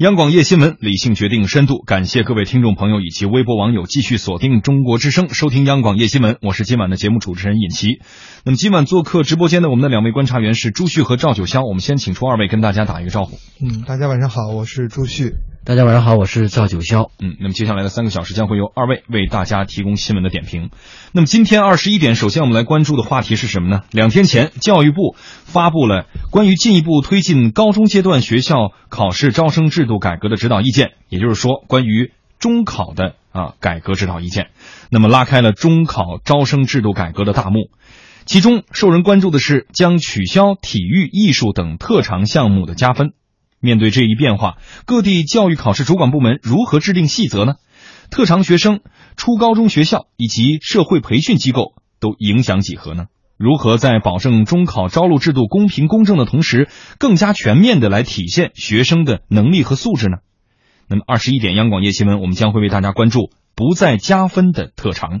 央广夜新闻，理性决定深度。感谢各位听众朋友以及微博网友继续锁定中国之声，收听央广夜新闻。我是今晚的节目主持人尹奇。那么今晚做客直播间的我们的两位观察员是朱旭和赵九霄。我们先请出二位跟大家打一个招呼。嗯，大家晚上好，我是朱旭。大家晚上好，我是赵九霄。嗯，那么接下来的三个小时将会由二位为大家提供新闻的点评。那么今天二十一点，首先我们来关注的话题是什么呢？两天前，教育部发布了关于进一步推进高中阶段学校考试招生制度改革的指导意见，也就是说，关于中考的啊改革指导意见。那么拉开了中考招生制度改革的大幕。其中受人关注的是将取消体育、艺术等特长项目的加分。面对这一变化，各地教育考试主管部门如何制定细则呢？特长学生、初高中学校以及社会培训机构都影响几何呢？如何在保证中考招录制度公平公正的同时，更加全面的来体现学生的能力和素质呢？那么，二十一点央广夜新闻，我们将会为大家关注不再加分的特长。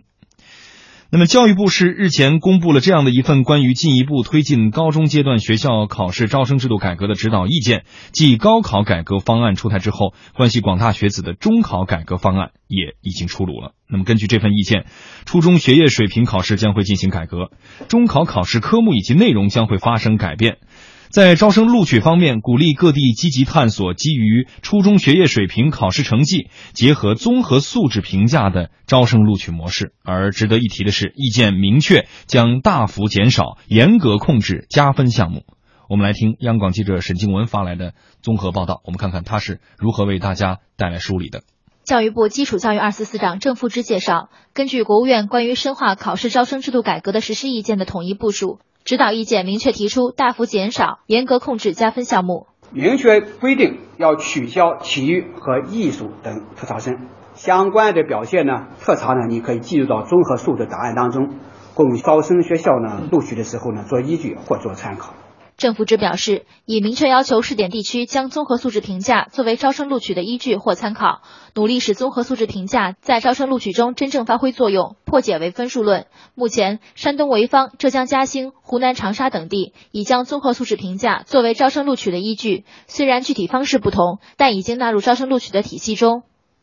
那么，教育部是日前公布了这样的一份关于进一步推进高中阶段学校考试招生制度改革的指导意见。继高考改革方案出台之后，关系广大学子的中考改革方案也已经出炉了。那么，根据这份意见，初中学业水平考试将会进行改革，中考考试科目以及内容将会发生改变。在招生录取方面，鼓励各地积极探索基于初中学业水平考试成绩结合综合素质评价的招生录取模式。而值得一提的是，意见明确将大幅减少、严格控制加分项目。我们来听央广记者沈静文发来的综合报道，我们看看他是如何为大家带来梳理的。教育部基础教育二司司长郑富芝介绍，根据国务院关于深化考试招生制度改革的实施意见的统一部署。指导意见明确提出，大幅减少、严格控制加分项目，明确规定要取消体育和艺术等特长生相关的表现呢，特长呢，你可以计入到综合素质档案当中，供招生学校呢录取的时候呢做依据或做参考。政府只表示，已明确要求试点地区将综合素质评价作为招生录取的依据或参考，努力使综合素质评价在招生录取中真正发挥作用，破解为分数论。目前，山东潍坊、浙江嘉兴、湖南长沙等地已将综合素质评价作为招生录取的依据，虽然具体方式不同，但已经纳入招生录取的体系中。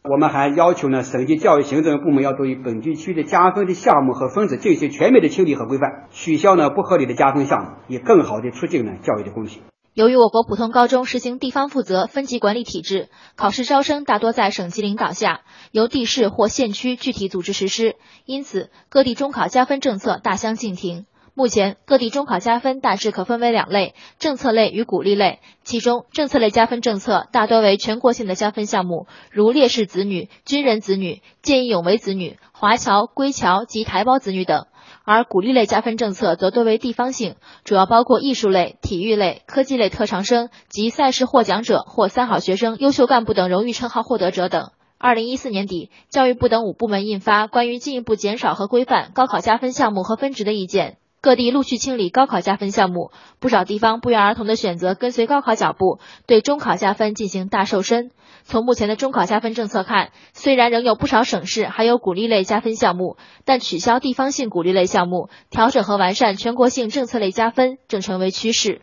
我们还要求呢，省级教育行政部门要对本地区的加分的项目和分子进行全面的清理和规范，取消呢不合理的加分项目，以更好的促进呢教育的公平。由于我国普通高中实行地方负责分级管理体制，考试招生大多在省级领导下，由地市或县区具体组织实施，因此各地中考加分政策大相径庭。目前，各地中考加分大致可分为两类：政策类与鼓励类。其中，政策类加分政策大多为全国性的加分项目，如烈士子女、军人子女、见义勇为子女、华侨、归侨及台胞子女等；而鼓励类加分政策则多为地方性，主要包括艺术类、体育类、科技类特长生及赛事获奖者或三好学生、优秀干部等荣誉称号获得者等。二零一四年底，教育部等五部门印发《关于进一步减少和规范高考加分项目和分值的意见》。各地陆续清理高考加分项目，不少地方不约而同的选择跟随高考脚步，对中考加分进行大瘦身。从目前的中考加分政策看，虽然仍有不少省市还有鼓励类加分项目，但取消地方性鼓励类项目，调整和完善全国性政策类加分正成为趋势。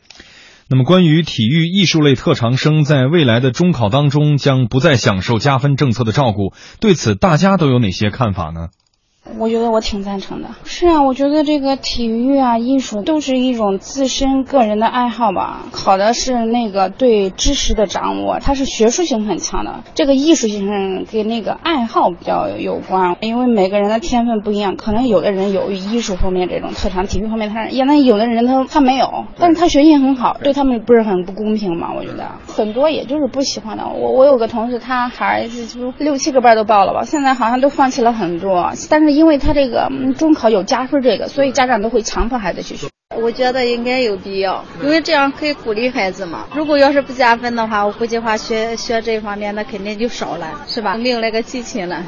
那么，关于体育艺术类特长生在未来的中考当中将不再享受加分政策的照顾，对此大家都有哪些看法呢？我觉得我挺赞成的。是啊，我觉得这个体育啊、艺术都是一种自身个人的爱好吧。考的是那个对知识的掌握，它是学术性很强的。这个艺术性跟那个爱好比较有关，因为每个人的天分不一样，可能有的人有艺术方面这种特长，体育方面他也那有的人他他没有，但是他学习很好，对他们不是很不公平嘛？我觉得很多也就是不喜欢的。我我有个同事，他孩子就六七个班都报了吧，现在好像都放弃了很多，但是。因为他这个中考有加分，这个所以家长都会强迫孩子去学。我觉得应该有必要，因为这样可以鼓励孩子嘛。如果要是不加分的话，我估计话学学这方面那肯定就少了，是吧？没有那个激情了。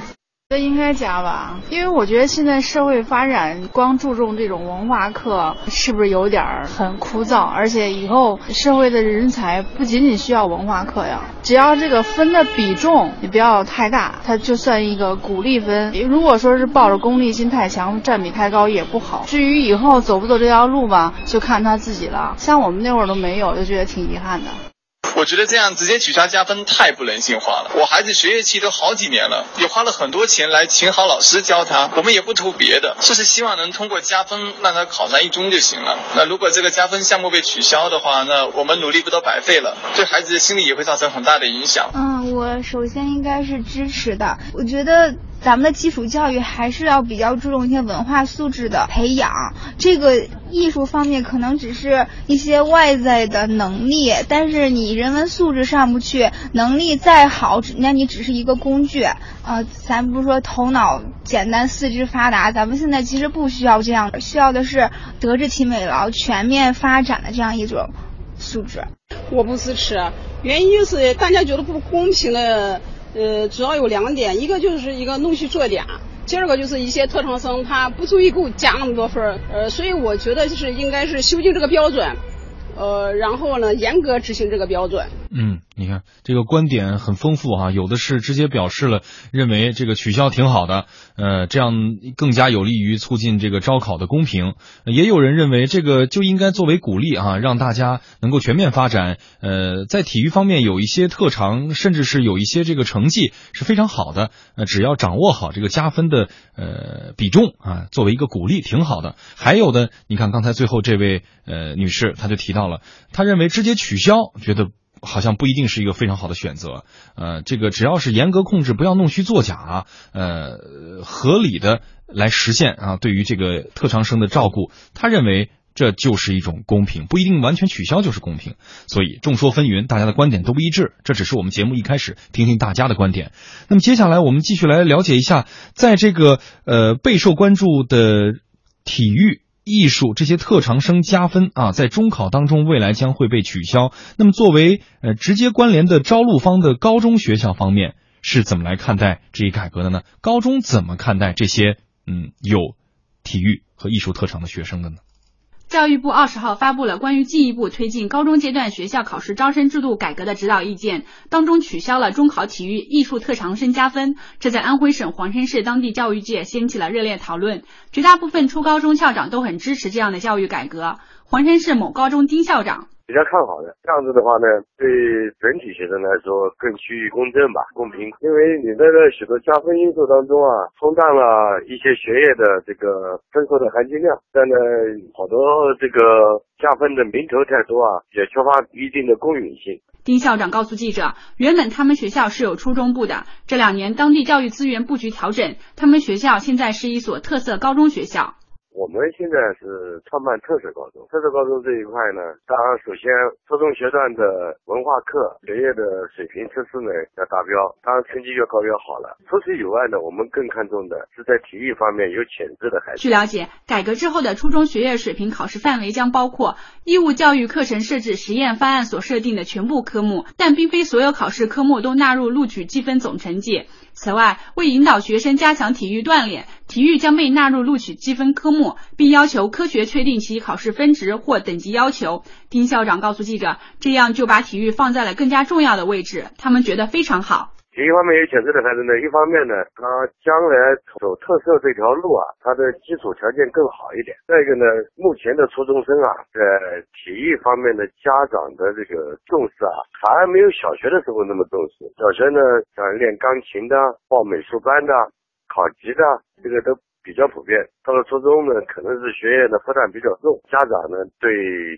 这应该加吧，因为我觉得现在社会发展光注重这种文化课，是不是有点很枯燥？而且以后社会的人才不仅仅需要文化课呀，只要这个分的比重也不要太大，它就算一个鼓励分。如果说是抱着功利心太强，占比太高也不好。至于以后走不走这条路吧，就看他自己了。像我们那会儿都没有，就觉得挺遗憾的。我觉得这样直接取消加分太不人性化了。我孩子学业期都好几年了，也花了很多钱来请好老师教他，我们也不图别的，就是希望能通过加分让他考上一中就行了。那如果这个加分项目被取消的话，那我们努力不都白费了？对孩子的心理也会造成很大的影响。嗯，我首先应该是支持的。我觉得咱们的基础教育还是要比较注重一些文化素质的培养。这个艺术方面可能只是一些外在的能力，但是你人文素质上不去，能力再好，那你只是一个工具。呃，咱不是说头脑简单、四肢发达，咱们现在其实不需要这样，需要的是德智体美劳全面发展的这样一种素质。我不支持，原因就是大家觉得不公平的，呃，主要有两点，一个就是一个弄虚作假，第二个就是一些特长生他不注意给我加那么多分儿呃，所以我觉得就是应该是修订这个标准，呃，然后呢严格执行这个标准。嗯，你看这个观点很丰富哈，有的是直接表示了认为这个取消挺好的，呃，这样更加有利于促进这个招考的公平。也有人认为这个就应该作为鼓励啊，让大家能够全面发展。呃，在体育方面有一些特长，甚至是有一些这个成绩是非常好的，呃，只要掌握好这个加分的呃比重啊，作为一个鼓励挺好的。还有的，你看刚才最后这位呃女士，她就提到了，他认为直接取消，觉得。好像不一定是一个非常好的选择，呃，这个只要是严格控制，不要弄虚作假，呃，合理的来实现啊，对于这个特长生的照顾，他认为这就是一种公平，不一定完全取消就是公平。所以众说纷纭，大家的观点都不一致，这只是我们节目一开始听听大家的观点。那么接下来我们继续来了解一下，在这个呃备受关注的体育。艺术这些特长生加分啊，在中考当中未来将会被取消。那么，作为呃直接关联的招录方的高中学校方面是怎么来看待这一改革的呢？高中怎么看待这些嗯有体育和艺术特长的学生的呢？教育部二十号发布了关于进一步推进高中阶段学校考试招生制度改革的指导意见，当中取消了中考体育、艺术特长生加分，这在安徽省黄山市当地教育界掀起了热烈讨论。绝大部分初高中校长都很支持这样的教育改革。黄山市某高中丁校长。比较看好的，这样子的话呢，对整体学生来说更趋于公正吧，公平。因为你在这许多加分因素当中啊，冲淡了一些学业的这个分数的含金量，但呢，好多这个加分的名头太多啊，也缺乏一定的公允性。丁校长告诉记者，原本他们学校是有初中部的，这两年当地教育资源布局调整，他们学校现在是一所特色高中学校。我们现在是创办特色高中，特色高中这一块呢，当然首先初中学段的文化课学业的水平测试呢要达标，当然成绩越高越好了。除此以外呢，我们更看重的是在体育方面有潜质的孩子。据了解，改革之后的初中学业水平考试范围将包括义务教育课程设置实验方案所设定的全部科目，但并非所有考试科目都纳入录取积分总成绩。此外，为引导学生加强体育锻炼，体育将被纳入录取积分科目，并要求科学确定其考试分值或等级要求。丁校长告诉记者，这样就把体育放在了更加重要的位置，他们觉得非常好。体育方面有潜质的孩子呢，一方面呢，他将来走特色这条路啊，他的基础条件更好一点。再一个呢，目前的初中生啊，在体育方面的家长的这个重视啊，反而没有小学的时候那么重视。小学呢，像练钢琴的、报美术班的、考级的，这个都。比较普遍，到了初中呢，可能是学业的负担比较重，家长呢对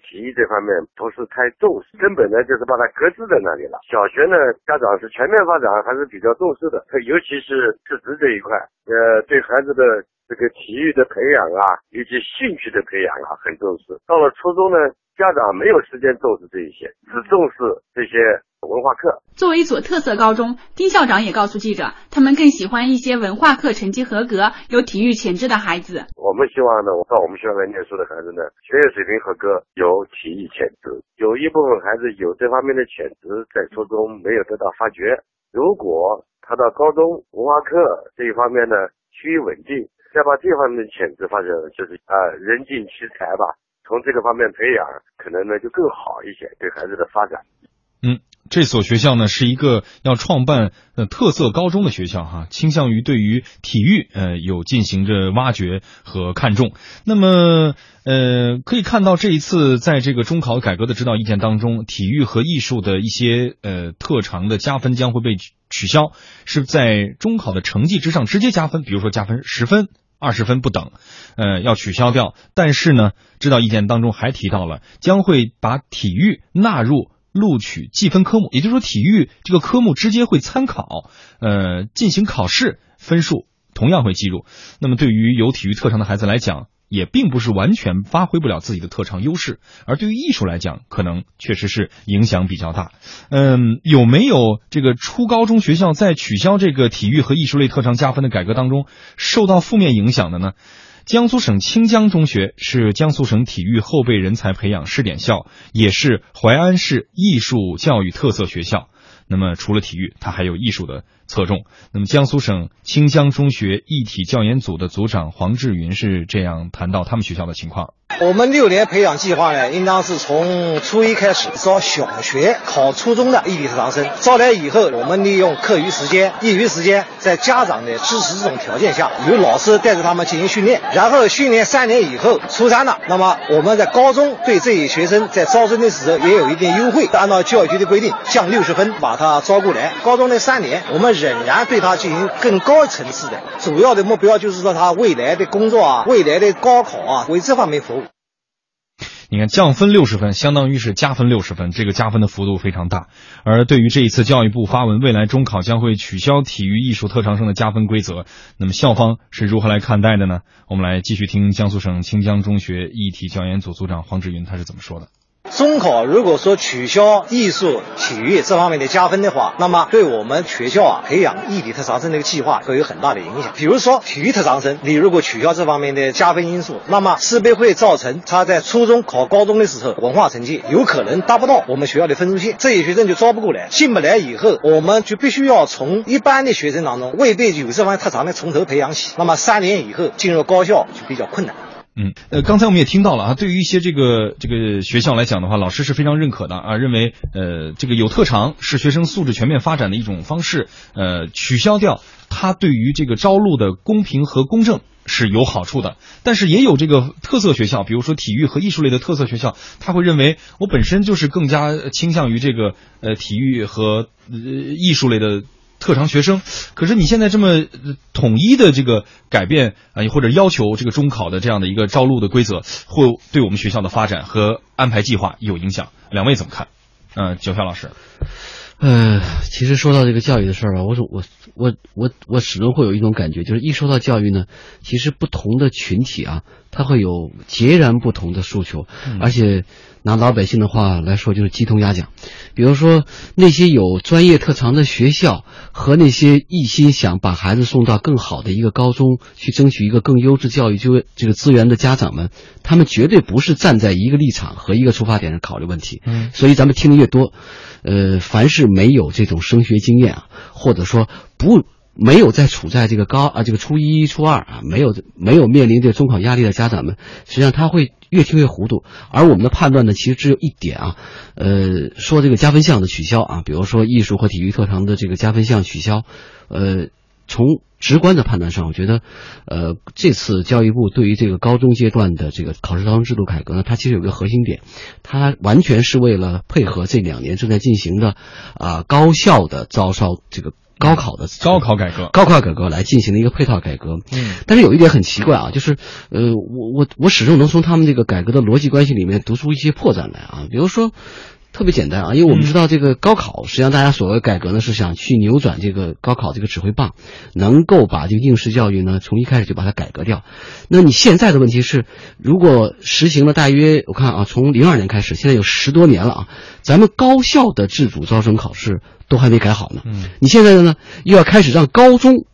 体育这方面不是太重视，根本呢就是把它搁置在那里了。小学呢，家长是全面发展还是比较重视的，尤其是自职这一块，呃，对孩子的这个体育的培养啊，以及兴趣的培养啊，很重视。到了初中呢，家长没有时间重视这一些，只重视这些。文化课作为一所特色高中，丁校长也告诉记者，他们更喜欢一些文化课成绩合格、有体育潜质的孩子。我们希望呢，到我们学校来念书的孩子呢，学业水平合格，有体育潜质。有一部分孩子有这方面的潜质，在初中没有得到发掘。如果他到高中文化课这一方面呢趋于稳定，再把这方面的潜质发展，就是啊人尽其才吧，从这个方面培养，可能呢就更好一些，对孩子的发展。嗯。这所学校呢是一个要创办呃特色高中的学校哈，倾向于对于体育呃有进行着挖掘和看重。那么呃可以看到这一次在这个中考改革的指导意见当中，体育和艺术的一些呃特长的加分将会被取消，是在中考的成绩之上直接加分，比如说加分十分。二十分不等，呃，要取消掉。但是呢，指导意见当中还提到了，将会把体育纳入录取计分科目，也就是说，体育这个科目直接会参考，呃，进行考试，分数同样会计入。那么，对于有体育特长的孩子来讲，也并不是完全发挥不了自己的特长优势，而对于艺术来讲，可能确实是影响比较大。嗯，有没有这个初高中学校在取消这个体育和艺术类特长加分的改革当中受到负面影响的呢？江苏省清江中学是江苏省体育后备人才培养试点校，也是淮安市艺术教育特色学校。那么除了体育，它还有艺术的侧重。那么江苏省清江中学艺体教研组的组长黄志云是这样谈到他们学校的情况。我们六年培养计划呢，应当是从初一开始招小学考初中的艺体特长生，招来以后，我们利用课余时间、业余时间，在家长的支持这种条件下，由老师带着他们进行训练，然后训练三年以后，初三了，那么我们在高中对这些学生在招生的时候也有一定优惠，按照教育局的规定降六十分把他招过来。高中的三年，我们仍然对他进行更高层次的，主要的目标就是说他未来的工作啊，未来的高考啊，为这方面服务。你看，降分六十分，相当于是加分六十分，这个加分的幅度非常大。而对于这一次教育部发文，未来中考将会取消体育艺术特长生的加分规则，那么校方是如何来看待的呢？我们来继续听江苏省清江中学艺体教研组组长黄志云他是怎么说的。中考如果说取消艺术、体育这方面的加分的话，那么对我们学校啊培养艺体特长生这个计划会有很大的影响。比如说体育特长生，你如果取消这方面的加分因素，那么势必会造成他在初中考高中的时候文化成绩有可能达不到我们学校的分数线，这些学生就招不过来，进不来以后，我们就必须要从一般的学生当中未必有这方面特长的从头培养起，那么三年以后进入高校就比较困难。嗯，呃，刚才我们也听到了啊，对于一些这个这个学校来讲的话，老师是非常认可的啊，认为呃这个有特长是学生素质全面发展的一种方式，呃，取消掉它对于这个招录的公平和公正是有好处的。但是也有这个特色学校，比如说体育和艺术类的特色学校，他会认为我本身就是更加倾向于这个呃体育和呃艺术类的。特长学生，可是你现在这么统一的这个改变啊，或者要求这个中考的这样的一个招录的规则，会对我们学校的发展和安排计划有影响。两位怎么看？嗯，九霄老师。呃，其实说到这个教育的事儿吧，我我我我我始终会有一种感觉，就是一说到教育呢，其实不同的群体啊，他会有截然不同的诉求，而且拿老百姓的话来说，就是鸡同鸭讲。比如说那些有专业特长的学校和那些一心想把孩子送到更好的一个高中去争取一个更优质教育就这个资源的家长们，他们绝对不是站在一个立场和一个出发点上考虑问题。嗯，所以咱们听的越多。呃，凡是没有这种升学经验啊，或者说不没有在处在这个高啊这个初一初二啊，没有没有面临这中考压力的家长们，实际上他会越听越糊涂。而我们的判断呢，其实只有一点啊，呃，说这个加分项的取消啊，比如说艺术和体育特长的这个加分项取消，呃。从直观的判断上，我觉得，呃，这次教育部对于这个高中阶段的这个考试招生制度改革呢，它其实有个核心点，它完全是为了配合这两年正在进行的啊高校的招招这个高考的高考改革，高考改革来进行的一个配套改革。嗯，但是有一点很奇怪啊，就是呃，我我我始终能从他们这个改革的逻辑关系里面读出一些破绽来啊，比如说。特别简单啊，因为我们知道这个高考，实际上大家所谓改革呢，是想去扭转这个高考这个指挥棒，能够把这个应试教育呢从一开始就把它改革掉。那你现在的问题是，如果实行了大约我看啊，从零二年开始，现在有十多年了啊，咱们高校的自主招生考试都还没改好呢。嗯，你现在呢又要开始让高中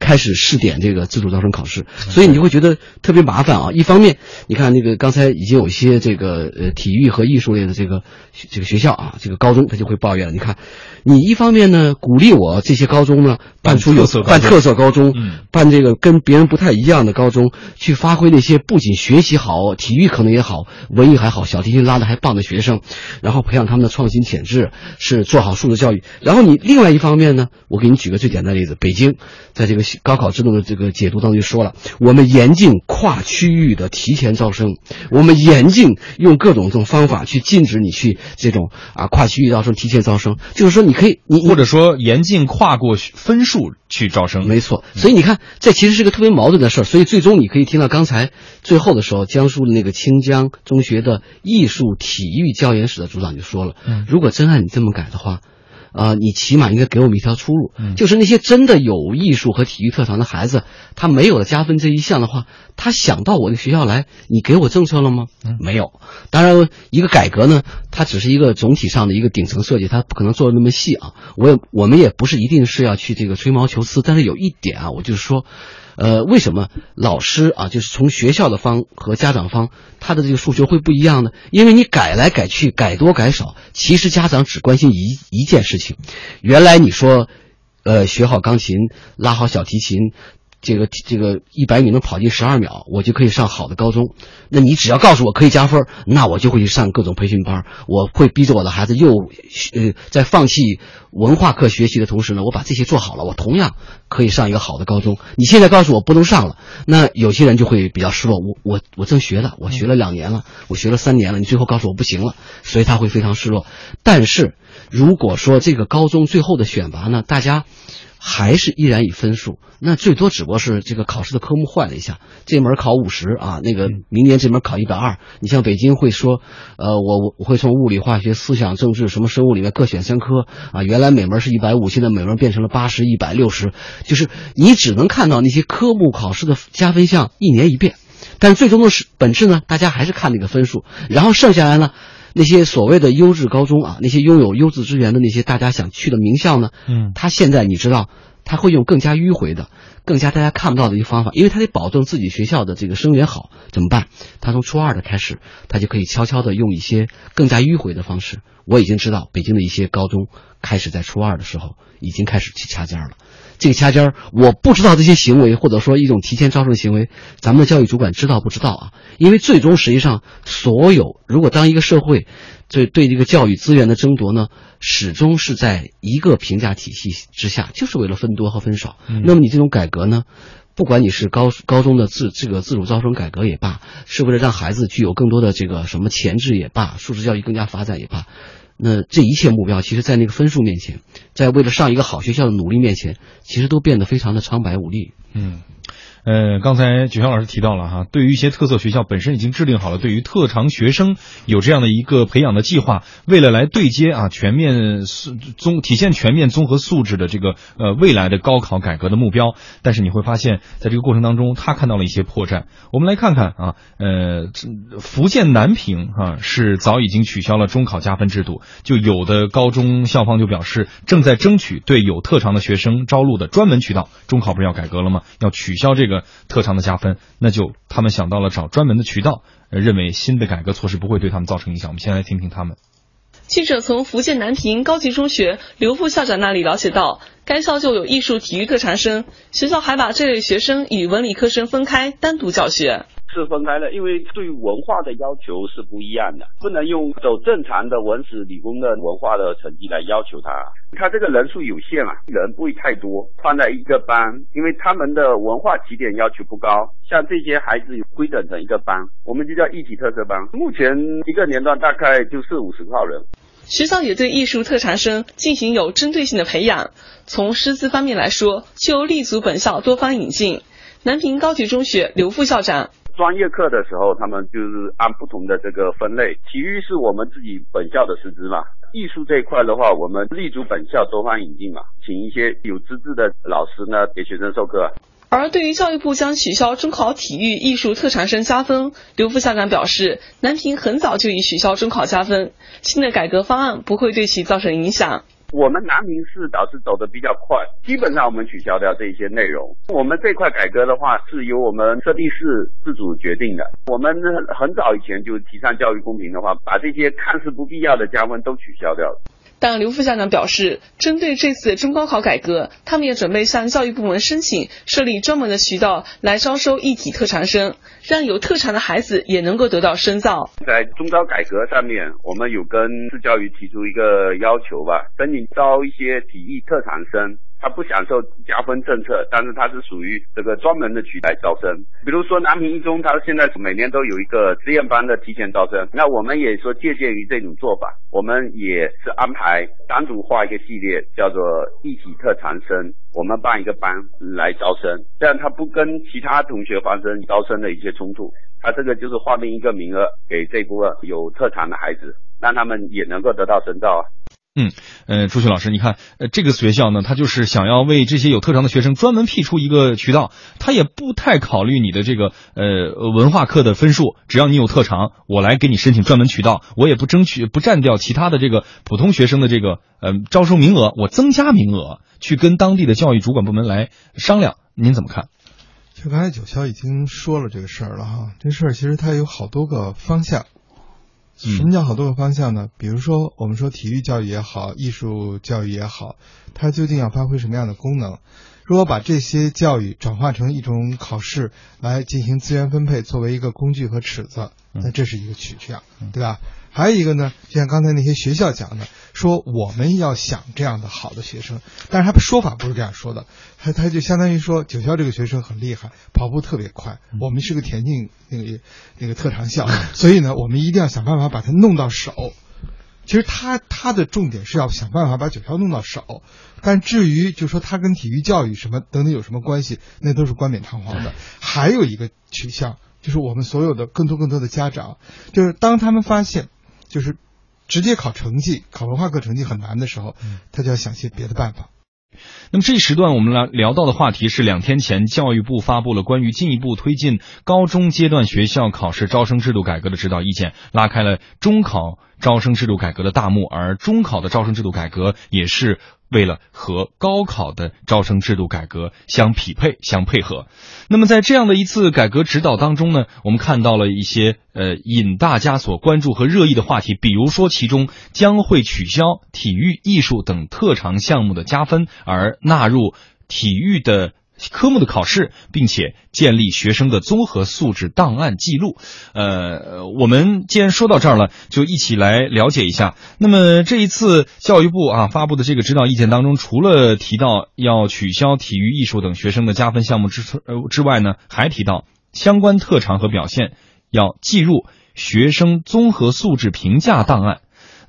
开始试点这个自主招生考试，所以你就会觉得特别麻烦啊。一方面，你看那个刚才已经有一些这个呃体育和艺术类的这个这个学校啊，这个高中他就会抱怨了。你看，你一方面呢鼓励我这些高中呢办出有办特色高中，办这个跟别人不太一样的高中，去发挥那些不仅学习好、体育可能也好、文艺还好、小提琴拉的还棒的学生，然后培养他们的创新潜质，是做好素质教育。然后你另外一方面呢，我给你举个最简单的例子，北京在这个高考制度的这个解读当中就说了，我们严禁跨区域的提前招生，我们严禁用各种这种方法去禁止你去这种啊跨区域招生、提前招生，就是说你可以你或者说严禁跨过分数去招生，没错。所以你看，这其实是个特别矛盾的事儿。所以最终你可以听到刚才最后的时候，江苏的那个清江中学的艺术体育教研室的组长就说了，如果真按你这么改的话。啊，你起码应该给我们一条出路，就是那些真的有艺术和体育特长的孩子，他没有了加分这一项的话，他想到我的学校来，你给我政策了吗？没有。当然，一个改革呢，它只是一个总体上的一个顶层设计，它不可能做的那么细啊。我也我们也不是一定是要去这个吹毛求疵，但是有一点啊，我就是说。呃，为什么老师啊，就是从学校的方和家长方，他的这个数学会不一样呢？因为你改来改去，改多改少，其实家长只关心一一件事情。原来你说，呃，学好钢琴，拉好小提琴。这个这个一百米能跑进十二秒，我就可以上好的高中。那你只要告诉我可以加分，那我就会去上各种培训班。我会逼着我的孩子又呃在放弃文化课学习的同时呢，我把这些做好了，我同样可以上一个好的高中。你现在告诉我不能上了，那有些人就会比较失落。我我我正学了，我学了两年了，我学了三年了，你最后告诉我不行了，所以他会非常失落。但是如果说这个高中最后的选拔呢，大家。还是依然以分数，那最多只不过是这个考试的科目换了一下，这门考五十啊，那个明年这门考一百二。你像北京会说，呃，我我我会从物理、化学、思想、政治什么生物里面各选三科啊，原来每门是一百五，现在每门变成了八十一百六十，就是你只能看到那些科目考试的加分项一年一变，但最终的是本质呢，大家还是看那个分数，然后剩下来呢。那些所谓的优质高中啊，那些拥有优质资源的那些大家想去的名校呢？嗯，他现在你知道，他会用更加迂回的、更加大家看不到的一个方法，因为他得保证自己学校的这个生源好，怎么办？他从初二的开始，他就可以悄悄的用一些更加迂回的方式。我已经知道，北京的一些高中开始在初二的时候已经开始去掐尖了。这个掐尖儿，我不知道这些行为，或者说一种提前招生行为，咱们的教育主管知道不知道啊？因为最终实际上，所有如果当一个社会对对这个教育资源的争夺呢，始终是在一个评价体系之下，就是为了分多和分少。那么你这种改革呢，不管你是高高中的自这个自主招生改革也罢，是为了让孩子具有更多的这个什么潜质也罢，素质教育更加发展也罢。那这一切目标，其实，在那个分数面前，在为了上一个好学校的努力面前，其实都变得非常的苍白无力。嗯。呃，刚才九霄老师提到了哈，对于一些特色学校本身已经制定好了，对于特长学生有这样的一个培养的计划，为了来对接啊全面综体现全面综合素质的这个呃未来的高考改革的目标。但是你会发现在这个过程当中，他看到了一些破绽。我们来看看啊，呃，福建南平哈是早已经取消了中考加分制度，就有的高中校方就表示正在争取对有特长的学生招录的专门渠道。中考不是要改革了吗？要取消这个。个特长的加分，那就他们想到了找专门的渠道，认为新的改革措施不会对他们造成影响。我们先来听听他们。记者从福建南平高级中学刘副校长那里了解到，该校就有艺术体育特长生，学校还把这类学生与文理科生分开单独教学。是分开的，因为对文化的要求是不一样的，不能用走正常的文史理工的文化的成绩来要求他。他这个人数有限啊，人不会太多，放在一个班，因为他们的文化起点要求不高，像这些孩子有规整成一个班，我们就叫一体特色班。目前一个年段大概就四五十号人。学校也对艺术特长生进行有针对性的培养，从师资方面来说，就立足本校多方引进。南平高级中学刘副校长。专业课的时候，他们就是按不同的这个分类。体育是我们自己本校的师资嘛，艺术这一块的话，我们立足本校多方引进嘛，请一些有资质的老师呢给学生授课。而对于教育部将取消中考体育艺术特长生加分，刘副校长表示，南平很早就已取消中考加分，新的改革方案不会对其造成影响。我们南宁市倒是走的比较快，基本上我们取消掉这一些内容。我们这块改革的话，是由我们设地市自主决定的。我们很早以前就提倡教育公平的话，把这些看似不必要的加分都取消掉了。但刘副校长表示，针对这次中高考改革，他们也准备向教育部门申请设立专门的渠道来招收艺体特长生，让有特长的孩子也能够得到深造。在中高改革上面，我们有跟市教育提出一个要求吧，申请招一些体育特长生。他不享受加分政策，但是他是属于这个专门的渠来招生。比如说南平一中，他现在每年都有一个实验班的提前招生。那我们也说借鉴于这种做法，我们也是安排单独画一个系列，叫做一体特长生，我们办一个班来招生，这样他不跟其他同学发生招生的一些冲突。他这个就是划定一个名额给这部分有特长的孩子，让他们也能够得到深造啊。嗯，呃，朱旭老师，你看，呃，这个学校呢，他就是想要为这些有特长的学生专门辟出一个渠道，他也不太考虑你的这个呃文化课的分数，只要你有特长，我来给你申请专门渠道，我也不争取不占掉其他的这个普通学生的这个呃招收名额，我增加名额，去跟当地的教育主管部门来商量，您怎么看？就刚才九霄已经说了这个事儿了哈，这事儿其实它有好多个方向。什么叫好多个方向呢？比如说，我们说体育教育也好，艺术教育也好，它究竟要发挥什么样的功能？如果把这些教育转化成一种考试来进行资源分配，作为一个工具和尺子，那这是一个取向，对吧？还有一个呢，就像刚才那些学校讲的，说我们要想这样的好的学生，但是他说法不是这样说的，他他就相当于说九霄这个学生很厉害，跑步特别快，我们是个田径那个那个特长校，所以呢，我们一定要想办法把他弄到手。其实他他的重点是要想办法把九霄弄到手，但至于就说他跟体育教育什么等等有什么关系，那都是冠冕堂皇的。还有一个取向，就是我们所有的更多更多的家长，就是当他们发现。就是直接考成绩，考文化课成绩很难的时候，他就要想些别的办法。那么这一时段我们来聊到的话题是两天前教育部发布了关于进一步推进高中阶段学校考试招生制度改革的指导意见，拉开了中考招生制度改革的大幕，而中考的招生制度改革也是。为了和高考的招生制度改革相匹配、相配合，那么在这样的一次改革指导当中呢，我们看到了一些呃引大家所关注和热议的话题，比如说其中将会取消体育、艺术等特长项目的加分，而纳入体育的。科目的考试，并且建立学生的综合素质档案记录。呃，我们既然说到这儿了，就一起来了解一下。那么这一次教育部啊发布的这个指导意见当中，除了提到要取消体育、艺术等学生的加分项目之呃之外呢，还提到相关特长和表现要记入学生综合素质评价档案。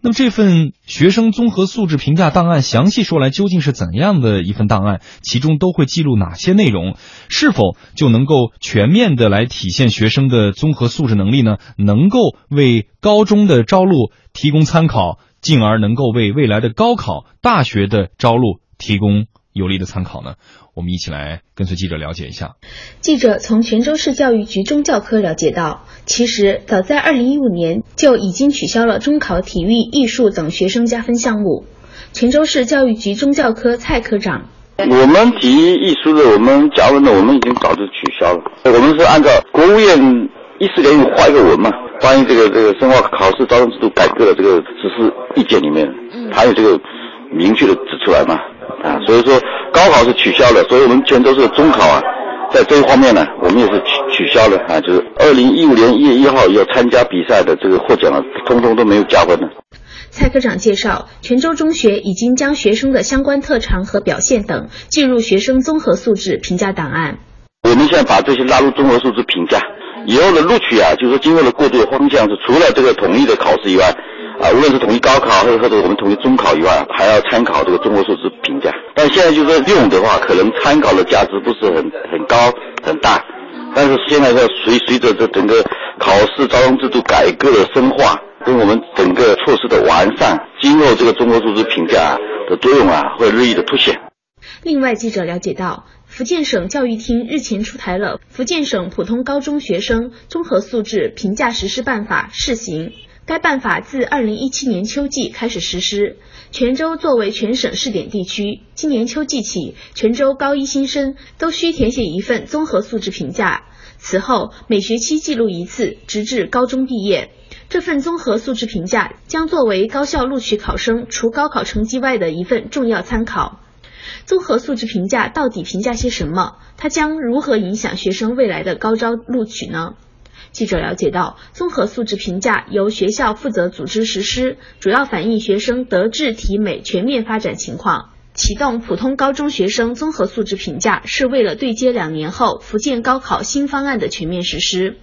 那么这份学生综合素质评价档案详细说来究竟是怎样的一份档案？其中都会记录哪些内容？是否就能够全面的来体现学生的综合素质能力呢？能够为高中的招录提供参考，进而能够为未来的高考、大学的招录提供有力的参考呢？我们一起来跟随记者了解一下。记者从泉州市教育局中教科了解到，其实早在2015年就已经取消了中考体育、艺术等学生加分项目。泉州市教育局中教科蔡科长：我们体育、艺术的，我们加分的，我们已经早就取消了。我们是按照国务院一四年有发一个文嘛，关于这个这个深化考试招生制度改革的这个实施意见里面，还有这个明确的指出来嘛。啊，所以说高考是取消了，所以我们全都是中考啊，在这一方面呢，我们也是取取消了啊，就是二零一五年一月一号要参加比赛的这个获奖了，通通都没有加分的。蔡科长介绍，泉州中学已经将学生的相关特长和表现等进入学生综合素质评价档案。我们现在把这些纳入综合素质评价，以后的录取啊，就是说今后的过渡方向是除了这个统一的考试以外。啊，无论是统一高考，或者或者我们统一中考以外，还要参考这个综合素质评价。但现在就是用的话，可能参考的价值不是很很高很大。但是现在要随随着这整个考试招生制度改革的深化，跟我们整个措施的完善，今后这个综合素质评价的作用啊，会日益的凸显。另外，记者了解到，福建省教育厅日前出台了《福建省普通高中学生综合素质评价实施办法（试行）》。该办法自二零一七年秋季开始实施，泉州作为全省试点地区，今年秋季起，泉州高一新生都需填写一份综合素质评价，此后每学期记录一次，直至高中毕业。这份综合素质评价将作为高校录取考生除高考成绩外的一份重要参考。综合素质评价到底评价些什么？它将如何影响学生未来的高招录取呢？记者了解到，综合素质评价由学校负责组织实施，主要反映学生德智体美全面发展情况。启动普通高中学生综合素质评价是为了对接两年后福建高考新方案的全面实施。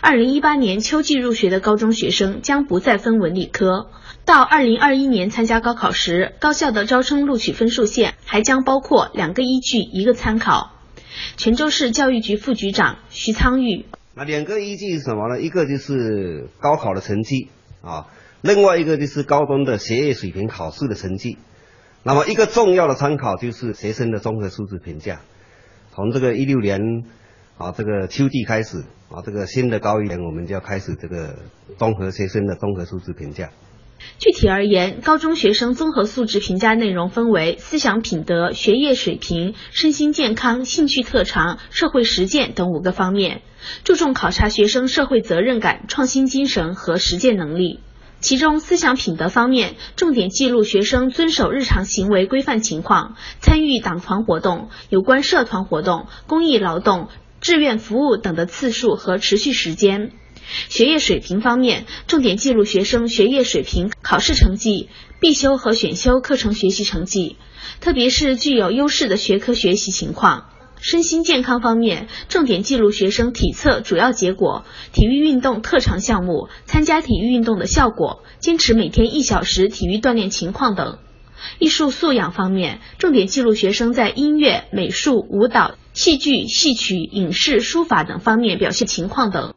二零一八年秋季入学的高中学生将不再分文理科，到二零二一年参加高考时，高校的招生录取分数线还将包括两个依据一个参考。泉州市教育局副局长徐苍玉。那两个依据是什么呢？一个就是高考的成绩啊，另外一个就是高中的学业水平考试的成绩。那么一个重要的参考就是学生的综合素质评价。从这个一六年啊，这个秋季开始啊，这个新的高一年我们就要开始这个综合学生的综合素质评价。具体而言，高中学生综合素质评价内容分为思想品德、学业水平、身心健康、兴趣特长、社会实践等五个方面，注重考察学生社会责任感、创新精神和实践能力。其中，思想品德方面，重点记录学生遵守日常行为规范情况，参与党团活动、有关社团活动、公益劳动、志愿服务等的次数和持续时间。学业水平方面，重点记录学生学业水平、考试成绩、必修和选修课程学习成绩，特别是具有优势的学科学习情况。身心健康方面，重点记录学生体测主要结果、体育运动特长项目、参加体育运动的效果、坚持每天一小时体育锻炼情况等。艺术素养方面，重点记录学生在音乐、美术、舞蹈、戏剧、戏曲、影视、书法等方面表现情况等。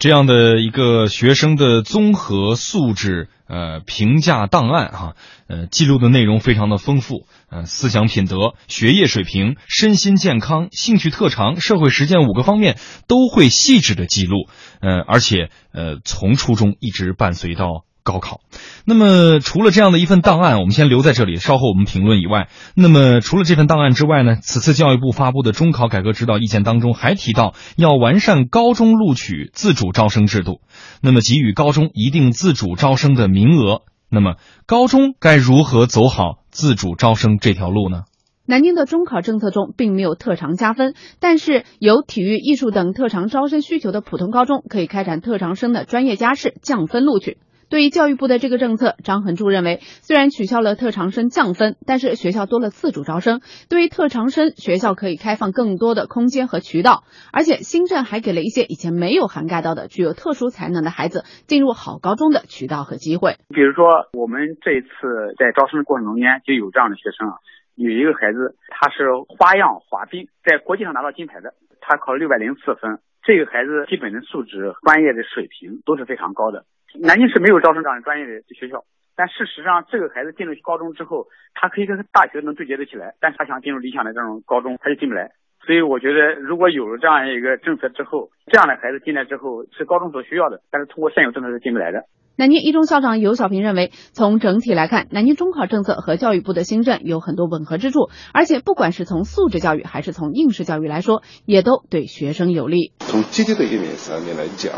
这样的一个学生的综合素质呃评价档案哈，呃记录的内容非常的丰富，呃思想品德、学业水平、身心健康、兴趣特长、社会实践五个方面都会细致的记录，呃而且呃从初中一直伴随到。高考，那么除了这样的一份档案，我们先留在这里，稍后我们评论以外，那么除了这份档案之外呢？此次教育部发布的中考改革指导意见当中还提到，要完善高中录取自主招生制度，那么给予高中一定自主招生的名额。那么高中该如何走好自主招生这条路呢？南京的中考政策中并没有特长加分，但是有体育、艺术等特长招生需求的普通高中可以开展特长生的专业加试，降分录取。对于教育部的这个政策，张恒柱认为，虽然取消了特长生降分，但是学校多了自主招生，对于特长生，学校可以开放更多的空间和渠道，而且新政还给了一些以前没有涵盖到的具有特殊才能的孩子进入好高中的渠道和机会。比如说，我们这一次在招生的过程中间就有这样的学生啊，有一个孩子他是花样滑冰，在国际上拿到金牌的，他考了六百零四分，这个孩子基本的素质、专业的水平都是非常高的。南京市没有招生这样专业的学校，但事实上，这个孩子进入高中之后，他可以跟大学能对接得起来，但是他想进入理想的这种高中，他就进不来。所以我觉得，如果有了这样一个政策之后，这样的孩子进来之后是高中所需要的，但是通过现有政策是进不来的。南京一中校长尤小平认为，从整体来看，南京中考政策和教育部的新政有很多吻合之处，而且不管是从素质教育还是从应试教育来说，也都对学生有利。从积极的一面上面来讲。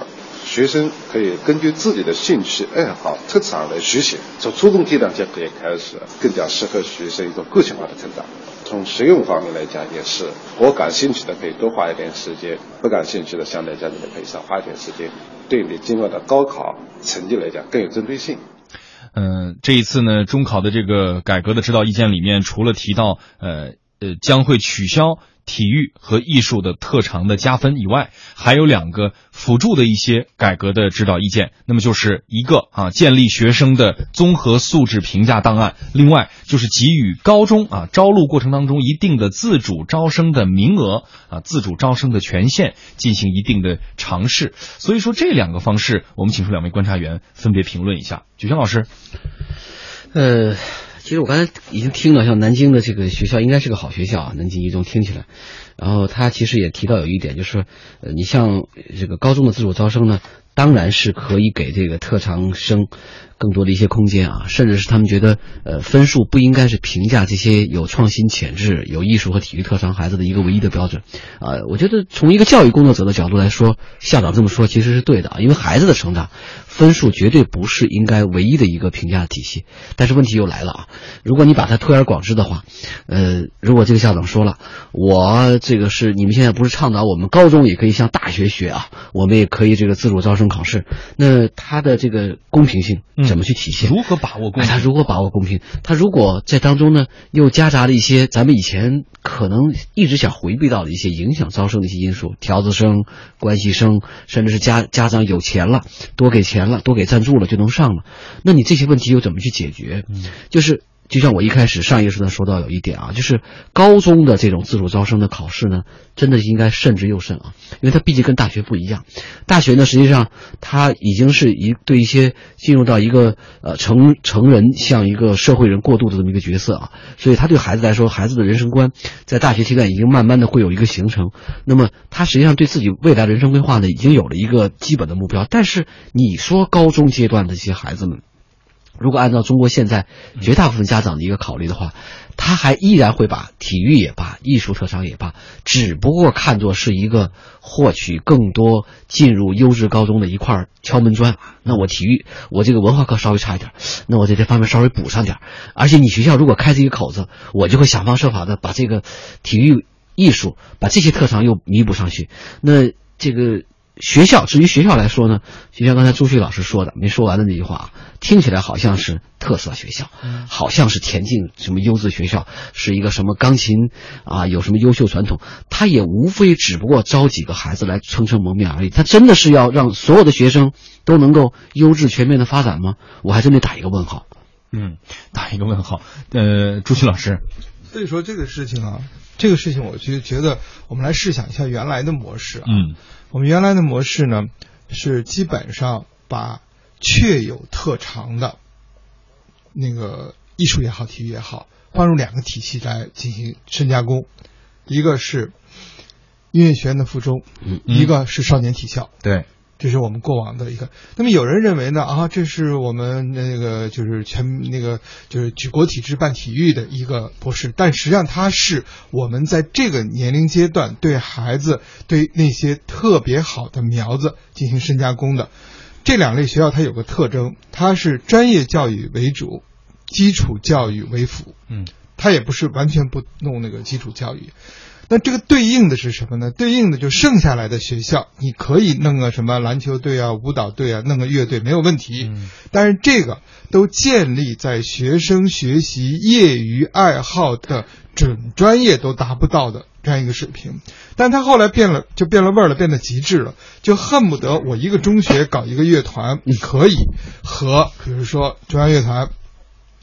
学生可以根据自己的兴趣爱好、特长来学习，从初中阶段就可以开始，更加适合学生一种个性化的成长。从实用方面来讲，也是我感兴趣的可以多花一点时间，不感兴趣的相对讲你可以少花一点时间，对你今后的高考成绩来讲更有针对性。嗯，这一次呢，中考的这个改革的指导意见里面，除了提到呃呃将会取消。体育和艺术的特长的加分以外，还有两个辅助的一些改革的指导意见。那么就是一个啊，建立学生的综合素质评价档案；另外就是给予高中啊招录过程当中一定的自主招生的名额啊，自主招生的权限进行一定的尝试。所以说这两个方式，我们请出两位观察员分别评论一下。九轩老师，呃。其实我刚才已经听了，像南京的这个学校应该是个好学校啊，南京一中听起来。然后他其实也提到有一点，就是，呃，你像这个高中的自主招生呢，当然是可以给这个特长生更多的一些空间啊，甚至是他们觉得呃分数不应该是评价这些有创新潜质、有艺术和体育特长孩子的一个唯一的标准啊。我觉得从一个教育工作者的角度来说，校长这么说其实是对的啊，因为孩子的成长分数绝对不是应该唯一的一个评价体系。但是问题又来了啊，如果你把它推而广之的话，呃，如果这个校长说了，我这个是你们现在不是倡导我们高中也可以向大学学啊，我们也可以这个自主招生考试，那他的这个公平性怎么去体现？如何把握公平？他如何把握公平？他如果在当中呢，又夹杂了一些 咱们以前可能一直想回避到的一些影响招生的一些因素，条子生、关系生，甚至是家家长有钱了，多给钱了，多给赞助了就能上了，那你这些问题又怎么去解决？就是。就像我一开始上一时段说到有一点啊，就是高中的这种自主招生的考试呢，真的应该慎之又慎啊，因为它毕竟跟大学不一样。大学呢，实际上它已经是一对一些进入到一个呃成成人向一个社会人过渡的这么一个角色啊，所以他对孩子来说，孩子的人生观在大学阶段已经慢慢的会有一个形成。那么他实际上对自己未来人生规划呢，已经有了一个基本的目标。但是你说高中阶段的这些孩子们。如果按照中国现在绝大部分家长的一个考虑的话，他还依然会把体育也罢，艺术特长也罢，只不过看作是一个获取更多进入优质高中的一块敲门砖。那我体育，我这个文化课稍微差一点，那我在这方面稍微补上点。而且你学校如果开这个口子，我就会想方设法的把这个体育、艺术，把这些特长又弥补上去。那这个。学校，至于学校来说呢，就像刚才朱旭老师说的没说完的那句话，听起来好像是特色学校，好像是田径什么优质学校，是一个什么钢琴啊，有什么优秀传统，他也无非只不过招几个孩子来撑撑门面而已。他真的是要让所有的学生都能够优质全面的发展吗？我还真得打一个问号。嗯，打一个问号。呃，朱旭老师，所以说这个事情啊，这个事情我就觉得我们来试想一下原来的模式啊。嗯。我们原来的模式呢，是基本上把确有特长的，那个艺术也好，体育也好，放入两个体系来进行深加工，一个是音乐学院的附中，一个是少年体校。对。这是我们过往的一个。那么有人认为呢啊，这是我们那个就是全那个就是举国体制办体育的一个博士，但实际上它是我们在这个年龄阶段对孩子对那些特别好的苗子进行深加工的。这两类学校它有个特征，它是专业教育为主，基础教育为辅。嗯，它也不是完全不弄那个基础教育。那这个对应的是什么呢？对应的就剩下来的学校，你可以弄个什么篮球队啊、舞蹈队啊，弄个乐队没有问题。但是这个都建立在学生学习业余爱好的准专业都达不到的这样一个水平。但他后来变了，就变了味儿了，变得极致了，就恨不得我一个中学搞一个乐团，你可以和比如说中央乐团。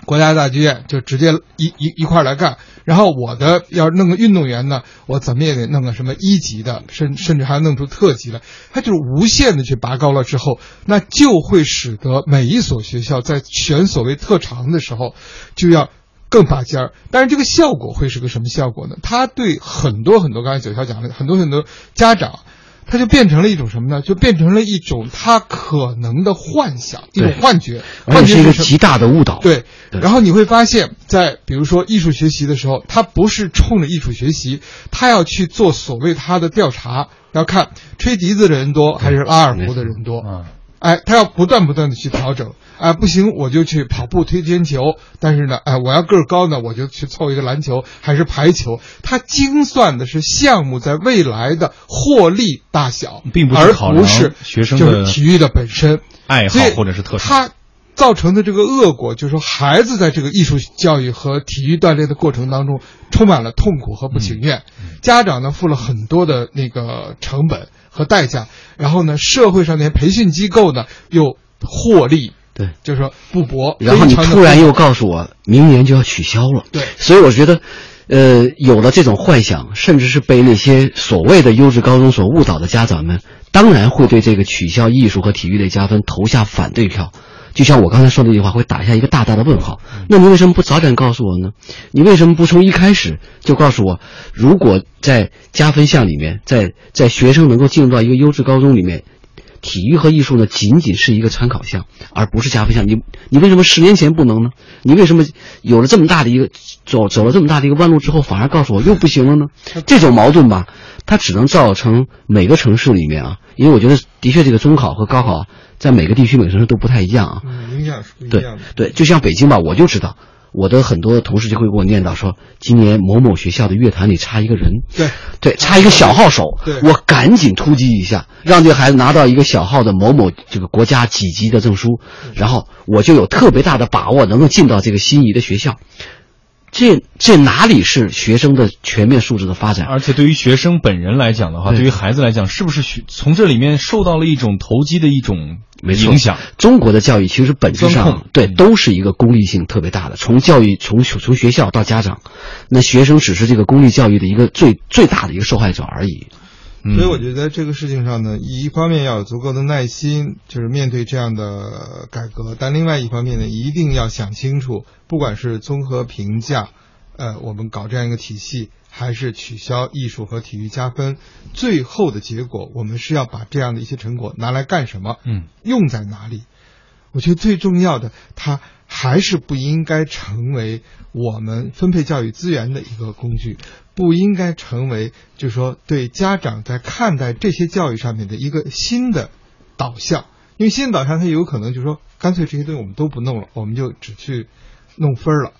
国家大剧院就直接一一一块来干，然后我的要弄个运动员呢，我怎么也得弄个什么一级的，甚甚至还弄出特级来，他就是无限的去拔高了之后，那就会使得每一所学校在选所谓特长的时候，就要更拔尖儿。但是这个效果会是个什么效果呢？他对很多很多刚才九霄讲的很多很多家长。它就变成了一种什么呢？就变成了一种他可能的幻想，一种幻觉，幻觉是一个极大的误导。对，然后你会发现，在比如说艺术学习的时候，他不是冲着艺术学习，他要去做所谓他的调查，要看吹笛子的人多还是拉二胡的人多。嗯，哎，他要不断不断的去调整。哎，不行，我就去跑步、推铅球。但是呢，哎，我要个儿高呢，我就去凑一个篮球还是排球。他精算的是项目在未来的获利大小，并不是考量学生就是体育的本身爱好或者是特长。他造成的这个恶果，就是说孩子在这个艺术教育和体育锻炼的过程当中，充满了痛苦和不情愿。家长呢，付了很多的那个成本和代价。然后呢，社会上那些培训机构呢，又获利。对，就是说不博，然后你突然又告诉我明年就要取消了，对，所以我觉得，呃，有了这种幻想，甚至是被那些所谓的优质高中所误导的家长们，当然会对这个取消艺术和体育类加分投下反对票。就像我刚才说的那句话，会打下一个大大的问号。那你为什么不早点告诉我呢？你为什么不从一开始就告诉我，如果在加分项里面，在在学生能够进入到一个优质高中里面？体育和艺术呢，仅仅是一个参考项，而不是加分项。你你为什么十年前不能呢？你为什么有了这么大的一个走走了这么大的一个弯路之后，反而告诉我又不行了呢？这种矛盾吧，它只能造成每个城市里面啊，因为我觉得的确这个中考和高考在每个地区每个城市都不太一样啊。影响是不一对样的。对，就像北京吧，我就知道。我的很多同事就会给我念叨说，今年某某学校的乐坛里差一个人，对对，差一个小号手，对我赶紧突击一下，让这个孩子拿到一个小号的某某这个国家几级的证书，然后我就有特别大的把握能够进到这个心仪的学校。这这哪里是学生的全面素质的发展？而且对于学生本人来讲的话，对对于孩子来讲，是不是学从这里面受到了一种投机的一种影响？中国的教育其实本质上对都是一个功利性特别大的，从教育从从学校到家长，那学生只是这个功利教育的一个最最大的一个受害者而已。所以我觉得在这个事情上呢，一方面要有足够的耐心，就是面对这样的改革；但另外一方面呢，一定要想清楚，不管是综合评价，呃，我们搞这样一个体系，还是取消艺术和体育加分，最后的结果，我们是要把这样的一些成果拿来干什么？嗯，用在哪里？我觉得最重要的，它还是不应该成为我们分配教育资源的一个工具，不应该成为就是说对家长在看待这些教育上面的一个新的导向。因为新的导向，它有可能就是说，干脆这些东西我们都不弄了，我们就只去弄分儿了，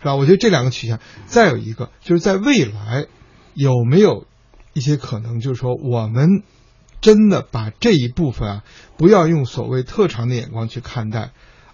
是吧？我觉得这两个取向，再有一个就是在未来有没有一些可能，就是说我们真的把这一部分啊，不要用所谓特长的眼光去看待，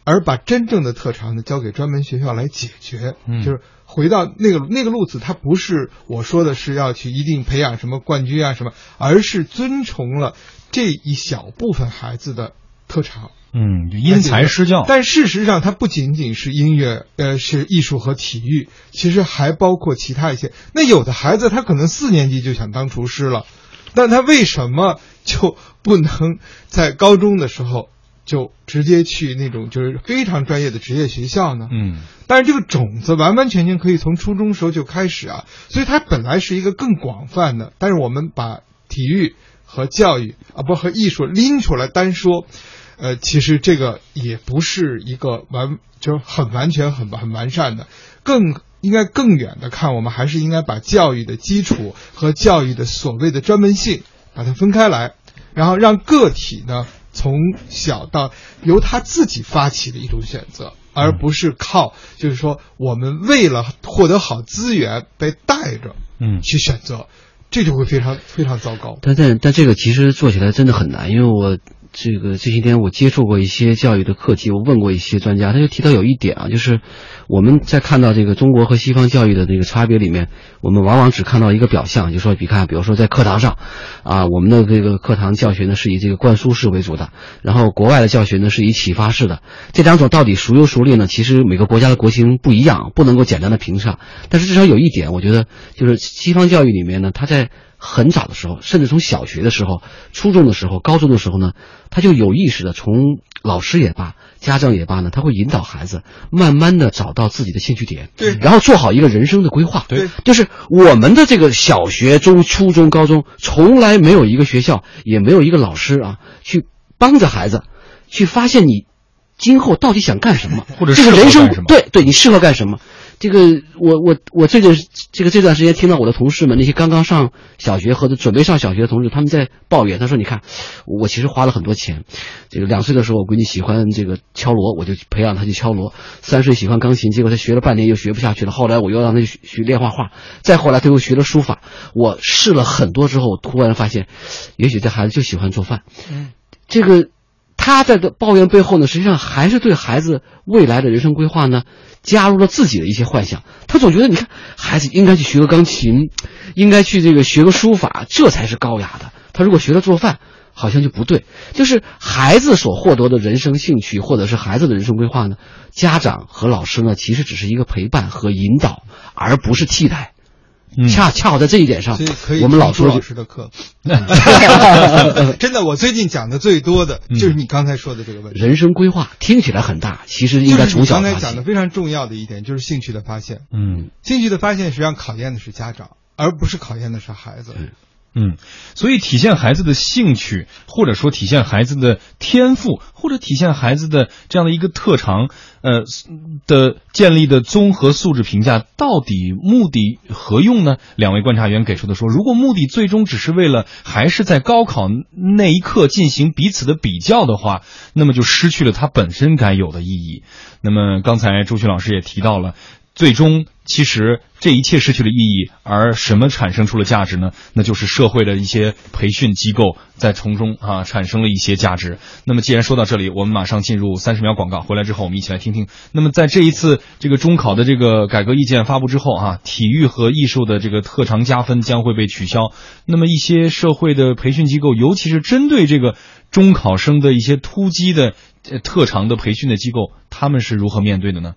而把真正的特长呢交给专门学校来解决。嗯就是回到那个那个路子，它不是我说的是要去一定培养什么冠军啊什么，而是遵从了这一小部分孩子的特长。嗯，因材施教。但事实上，它不仅仅是音乐，呃，是艺术和体育，其实还包括其他一些。那有的孩子他可能四年级就想当厨师了，但他为什么就不能在高中的时候就直接去那种就是非常专业的职业学校呢？嗯，但是这个种子完完全全可以从初中时候就开始啊，所以它本来是一个更广泛的，但是我们把体育和教育啊，不和艺术拎出来单说。呃，其实这个也不是一个完，就是很完全、很很完善的，更应该更远的看，我们还是应该把教育的基础和教育的所谓的专门性把它分开来，然后让个体呢从小到由他自己发起的一种选择，而不是靠就是说我们为了获得好资源被带着嗯去选择，这就会非常非常糟糕。但但但这个其实做起来真的很难，因为我这个这些天我接触过一些教育的课题，我问过一些专家，他就提到有一点啊，就是我们在看到这个中国和西方教育的这个差别里面，我们往往只看到一个表象，就说你看，比如说在课堂上，啊，我们的这个课堂教学呢是以这个灌输式为主的，然后国外的教学呢是以启发式的，这两种到底孰优孰劣呢？其实每个国家的国情不一样，不能够简单的评上。但是至少有一点，我觉得就是西方教育里面呢，它在很早的时候，甚至从小学的时候、初中的时候、高中的时候呢，他就有意识的从老师也罢、家长也罢呢，他会引导孩子慢慢的找到自己的兴趣点，对，然后做好一个人生的规划。对，就是我们的这个小学、中、初中、高中，从来没有一个学校，也没有一个老师啊，去帮着孩子去发现你今后到底想干什么，或者适合这个人生对对，你适合干什么？这个我我我最近这个这段时间听到我的同事们那些刚刚上小学或者准备上小学的同事，他们在抱怨，他说：“你看，我其实花了很多钱，这个两岁的时候我闺女喜欢这个敲锣，我就培养她去敲锣；三岁喜欢钢琴，结果她学了半年又学不下去了，后来我又让她去学练画画，再后来她又学了书法。我试了很多之后，突然发现，也许这孩子就喜欢做饭。嗯，这个他在的抱怨背后呢，实际上还是对孩子未来的人生规划呢，加入了自己的一些幻想。他总觉得，你看，孩子应该去学个钢琴，应该去这个学个书法，这才是高雅的。他如果学了做饭，好像就不对。就是孩子所获得的人生兴趣，或者是孩子的人生规划呢，家长和老师呢，其实只是一个陪伴和引导，而不是替代。恰恰好在这一点上所以可以，我们老说老师的课。真的，我最近讲的最多的就是你刚才说的这个问题。人生规划听起来很大，其实应该从小刚才讲的非常重要的一点，就是兴趣的发现。嗯，兴趣的发现实际上考验的是家长，而不是考验的是孩子。嗯，所以体现孩子的兴趣，或者说体现孩子的天赋，或者体现孩子的这样的一个特长，呃的建立的综合素质评价，到底目的何用呢？两位观察员给出的说，如果目的最终只是为了还是在高考那一刻进行彼此的比较的话，那么就失去了它本身该有的意义。那么刚才朱旭老师也提到了。最终，其实这一切失去了意义，而什么产生出了价值呢？那就是社会的一些培训机构在从中啊产生了一些价值。那么，既然说到这里，我们马上进入三十秒广告，回来之后我们一起来听听。那么，在这一次这个中考的这个改革意见发布之后啊，体育和艺术的这个特长加分将会被取消。那么，一些社会的培训机构，尤其是针对这个中考生的一些突击的特长的培训的机构，他们是如何面对的呢？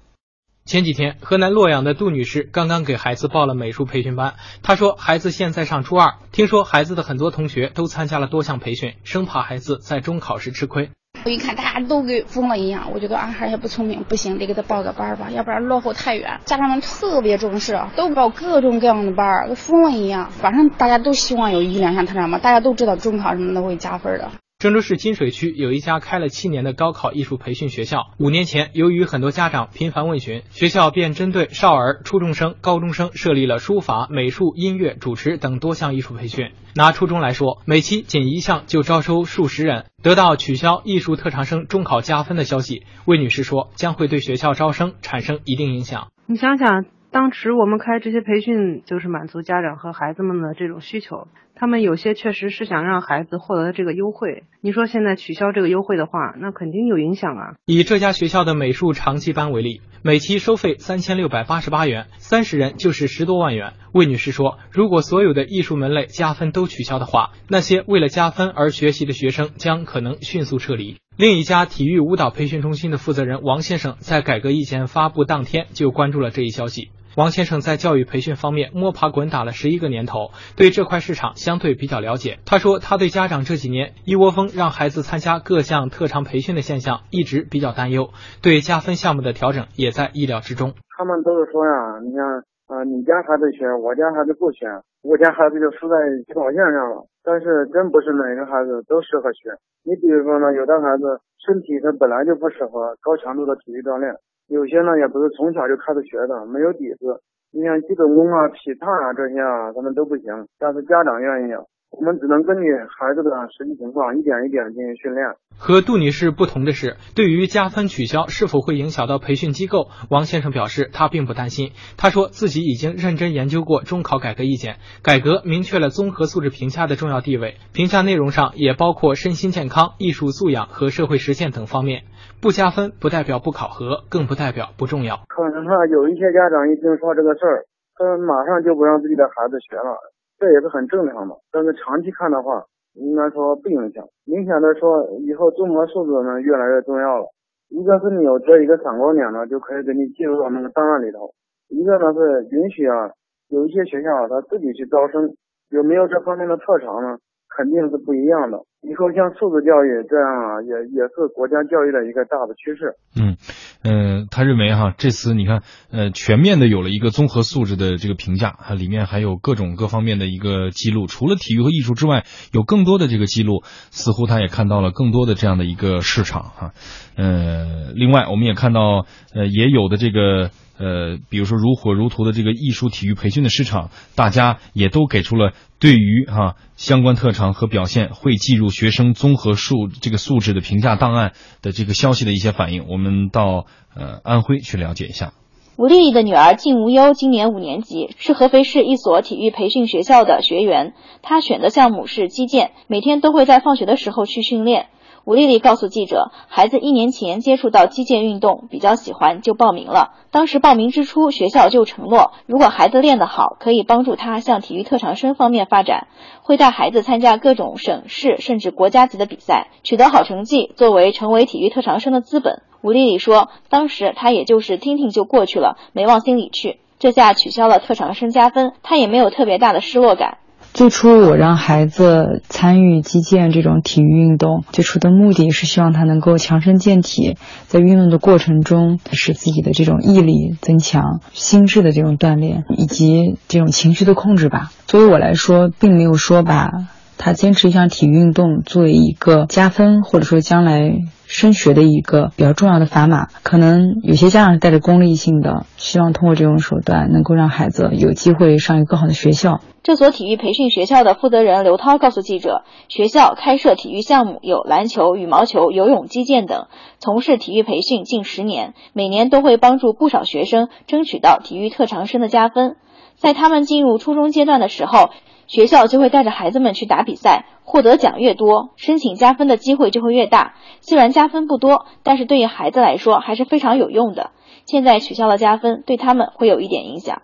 前几天，河南洛阳的杜女士刚刚给孩子报了美术培训班。她说，孩子现在上初二，听说孩子的很多同学都参加了多项培训，生怕孩子在中考时吃亏。我一看大家都跟疯了一样，我觉得俺孩也不聪明，不行，得给他报个班吧，要不然落后太远。家长们特别重视，都报各种各样的班，跟疯了一样。反正大家都希望有一两项特长嘛，大家都知道中考什么都会加分的。郑州市金水区有一家开了七年的高考艺术培训学校。五年前，由于很多家长频繁问询，学校便针对少儿、初中生、高中生设立了书法、美术、音乐、主持等多项艺术培训。拿初中来说，每期仅一项就招收数十人。得到取消艺术特长生中考加分的消息，魏女士说，将会对学校招生产生一定影响。你想想，当时我们开这些培训，就是满足家长和孩子们的这种需求。他们有些确实是想让孩子获得这个优惠。你说现在取消这个优惠的话，那肯定有影响啊。以这家学校的美术长期班为例，每期收费三千六百八十八元，三十人就是十多万元。魏女士说，如果所有的艺术门类加分都取消的话，那些为了加分而学习的学生将可能迅速撤离。另一家体育舞蹈培训中心的负责人王先生在改革意见发布当天就关注了这一消息。王先生在教育培训方面摸爬滚打了十一个年头，对这块市场相对比较了解。他说，他对家长这几年一窝蜂让孩子参加各项特长培训的现象一直比较担忧，对加分项目的调整也在意料之中。他们都是说呀，你看，啊，你家孩子学，我家孩子不学，我家孩子就输在起跑线上了。但是真不是每个孩子都适合学。你比如说呢，有的孩子身体他本来就不适合高强度的体育锻炼。有些呢也不是从小就开始学的，没有底子。你像基本功啊、劈叉啊这些啊，他们都不行。但是家长愿意，我们只能根据孩子的实际情况，一点一点进行训练。和杜女士不同的是，对于加分取消是否会影响到培训机构，王先生表示他并不担心。他说自己已经认真研究过中考改革意见，改革明确了综合素质评价的重要地位，评价内容上也包括身心健康、艺术素养和社会实践等方面。不加分不代表不考核，更不代表不重要。可能哈，有一些家长一听说这个事儿，他马上就不让自己的孩子学了，这也是很正常的。但是长期看的话，应该说不影响。明显的说，以后综合素质呢越来越重要了。一个是你有这一个闪光点呢，就可以给你记录到那个档案里头；一个呢是允许啊，有一些学校他自己去招生，有没有这方面的特长呢？肯定是不一样的。你说像素质教育这样啊，也也是国家教育的一个大的趋势。嗯嗯，他认为哈，这次你看，呃，全面的有了一个综合素质的这个评价，它里面还有各种各方面的一个记录。除了体育和艺术之外，有更多的这个记录，似乎他也看到了更多的这样的一个市场哈。呃，另外我们也看到，呃，也有的这个。呃，比如说如火如荼的这个艺术体育培训的市场，大家也都给出了对于哈相关特长和表现会计入学生综合素这个素质的评价档案的这个消息的一些反应。我们到呃安徽去了解一下。吴丽丽的女儿靳无忧今年五年级，是合肥市一所体育培训学校的学员。她选的项目是击剑，每天都会在放学的时候去训练。吴丽丽告诉记者，孩子一年前接触到击剑运动，比较喜欢，就报名了。当时报名之初，学校就承诺，如果孩子练得好，可以帮助他向体育特长生方面发展，会带孩子参加各种省市甚至国家级的比赛，取得好成绩，作为成为体育特长生的资本。吴丽丽说，当时她也就是听听就过去了，没往心里去。这下取消了特长生加分，她也没有特别大的失落感。最初我让孩子参与击剑这种体育运动，最初的目的是希望他能够强身健体，在运动的过程中使自己的这种毅力增强、心智的这种锻炼以及这种情绪的控制吧。作为我来说，并没有说把他坚持一项体育运动作为一个加分，或者说将来升学的一个比较重要的砝码。可能有些家长带着功利性的，希望通过这种手段能够让孩子有机会上一个更好的学校。这所体育培训学校的负责人刘涛告诉记者，学校开设体育项目有篮球、羽毛球、游泳、击剑等，从事体育培训近十年，每年都会帮助不少学生争取到体育特长生的加分。在他们进入初中阶段的时候，学校就会带着孩子们去打比赛，获得奖越多，申请加分的机会就会越大。虽然加分不多，但是对于孩子来说还是非常有用的。现在取消了加分，对他们会有一点影响。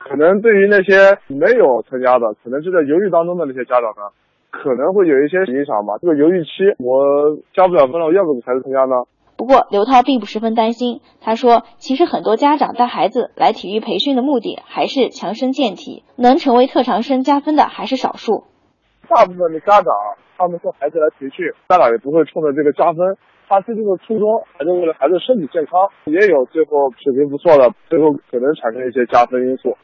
可能对于那些没有参加的，可能是在犹豫当中的那些家长呢，可能会有一些影响吧。这个犹豫期，我加不了分了，我要不给孩子参加呢？不过刘涛并不十分担心，他说：“其实很多家长带孩子来体育培训的目的还是强身健体，能成为特长生加分的还是少数。大部分的家长，他们送孩子来培训，家长也不会冲着这个加分，他最终的初衷还是为了孩子身体健康。也有最后水平不错的，最后可能产生一些加分因素。”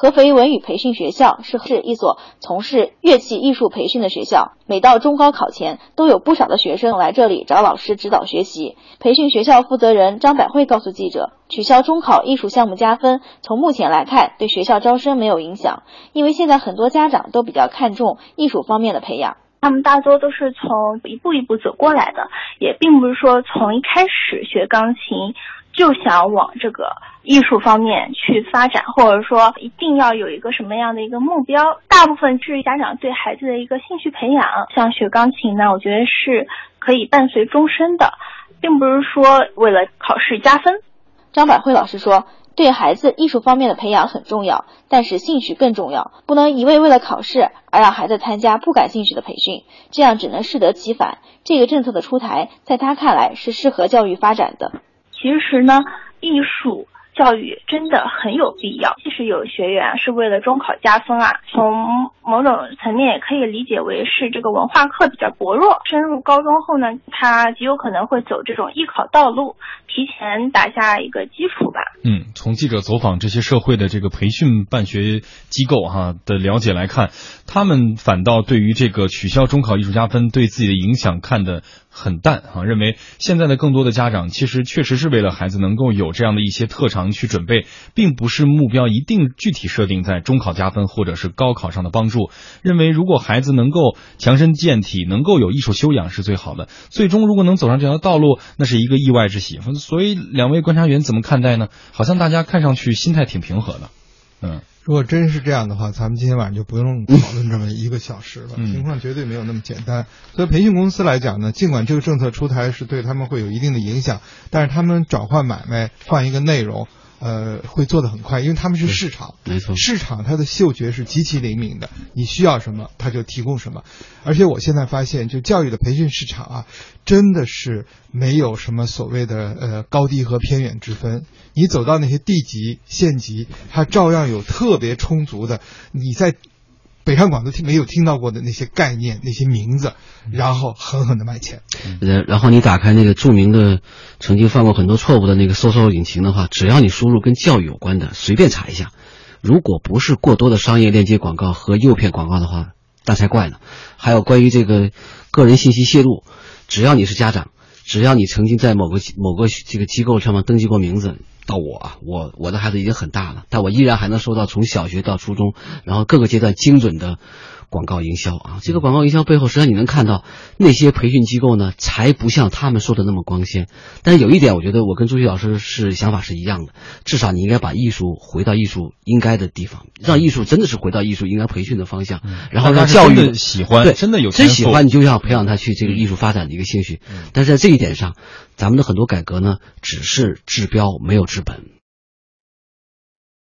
合肥文语培训学校是是一所从事乐器艺术培训的学校，每到中高考前，都有不少的学生来这里找老师指导学习。培训学校负责人张百惠告诉记者，取消中考艺术项目加分，从目前来看对学校招生没有影响，因为现在很多家长都比较看重艺术方面的培养。他们大多都是从一步一步走过来的，也并不是说从一开始学钢琴。就想往这个艺术方面去发展，或者说一定要有一个什么样的一个目标？大部分是家长对孩子的一个兴趣培养。像学钢琴呢，我觉得是可以伴随终身的，并不是说为了考试加分。张百惠老师说，对孩子艺术方面的培养很重要，但是兴趣更重要，不能一味为了考试而让孩子参加不感兴趣的培训，这样只能适得其反。这个政策的出台，在他看来是适合教育发展的。其实呢，艺术教育真的很有必要。即使有学员是为了中考加分啊，从某种层面也可以理解为是这个文化课比较薄弱。升入高中后呢，他极有可能会走这种艺考道路，提前打下一个基础吧。嗯，从记者走访这些社会的这个培训办学机构哈的了解来看，他们反倒对于这个取消中考艺术加分对自己的影响看的。很淡啊，认为现在的更多的家长其实确实是为了孩子能够有这样的一些特长去准备，并不是目标一定具体设定在中考加分或者是高考上的帮助。认为如果孩子能够强身健体，能够有艺术修养是最好的。最终如果能走上这条道路，那是一个意外之喜。所以两位观察员怎么看待呢？好像大家看上去心态挺平和的，嗯。如果真是这样的话，咱们今天晚上就不用讨论这么一个小时了。情况绝对没有那么简单。所以培训公司来讲呢，尽管这个政策出台是对他们会有一定的影响，但是他们转换买卖、换一个内容。呃，会做的很快，因为他们是市场，没错，市场它的嗅觉是极其灵敏的，你需要什么，它就提供什么。而且我现在发现，就教育的培训市场啊，真的是没有什么所谓的呃高低和偏远之分。你走到那些地级、县级，它照样有特别充足的你在。北上广都听没有听到过的那些概念、那些名字，然后狠狠的卖钱。然然后你打开那个著名的、曾经犯过很多错误的那个搜索引擎的话，只要你输入跟教育有关的，随便查一下，如果不是过多的商业链接广告和诱骗广告的话，那才怪呢。还有关于这个个人信息泄露，只要你是家长，只要你曾经在某个某个这个机构上面登记过名字。到我啊，我我的孩子已经很大了，但我依然还能收到从小学到初中，然后各个阶段精准的广告营销啊。这个广告营销背后，实际上你能看到那些培训机构呢，才不像他们说的那么光鲜。但是有一点，我觉得我跟朱旭老师是想法是一样的，至少你应该把艺术回到艺术应该的地方，让艺术真的是回到艺术应该培训的方向，然后让教育喜欢，对，真的有真喜欢，你就要培养他去这个艺术发展的一个兴趣。但是在这一点上。咱们的很多改革呢，只是治标没有治本。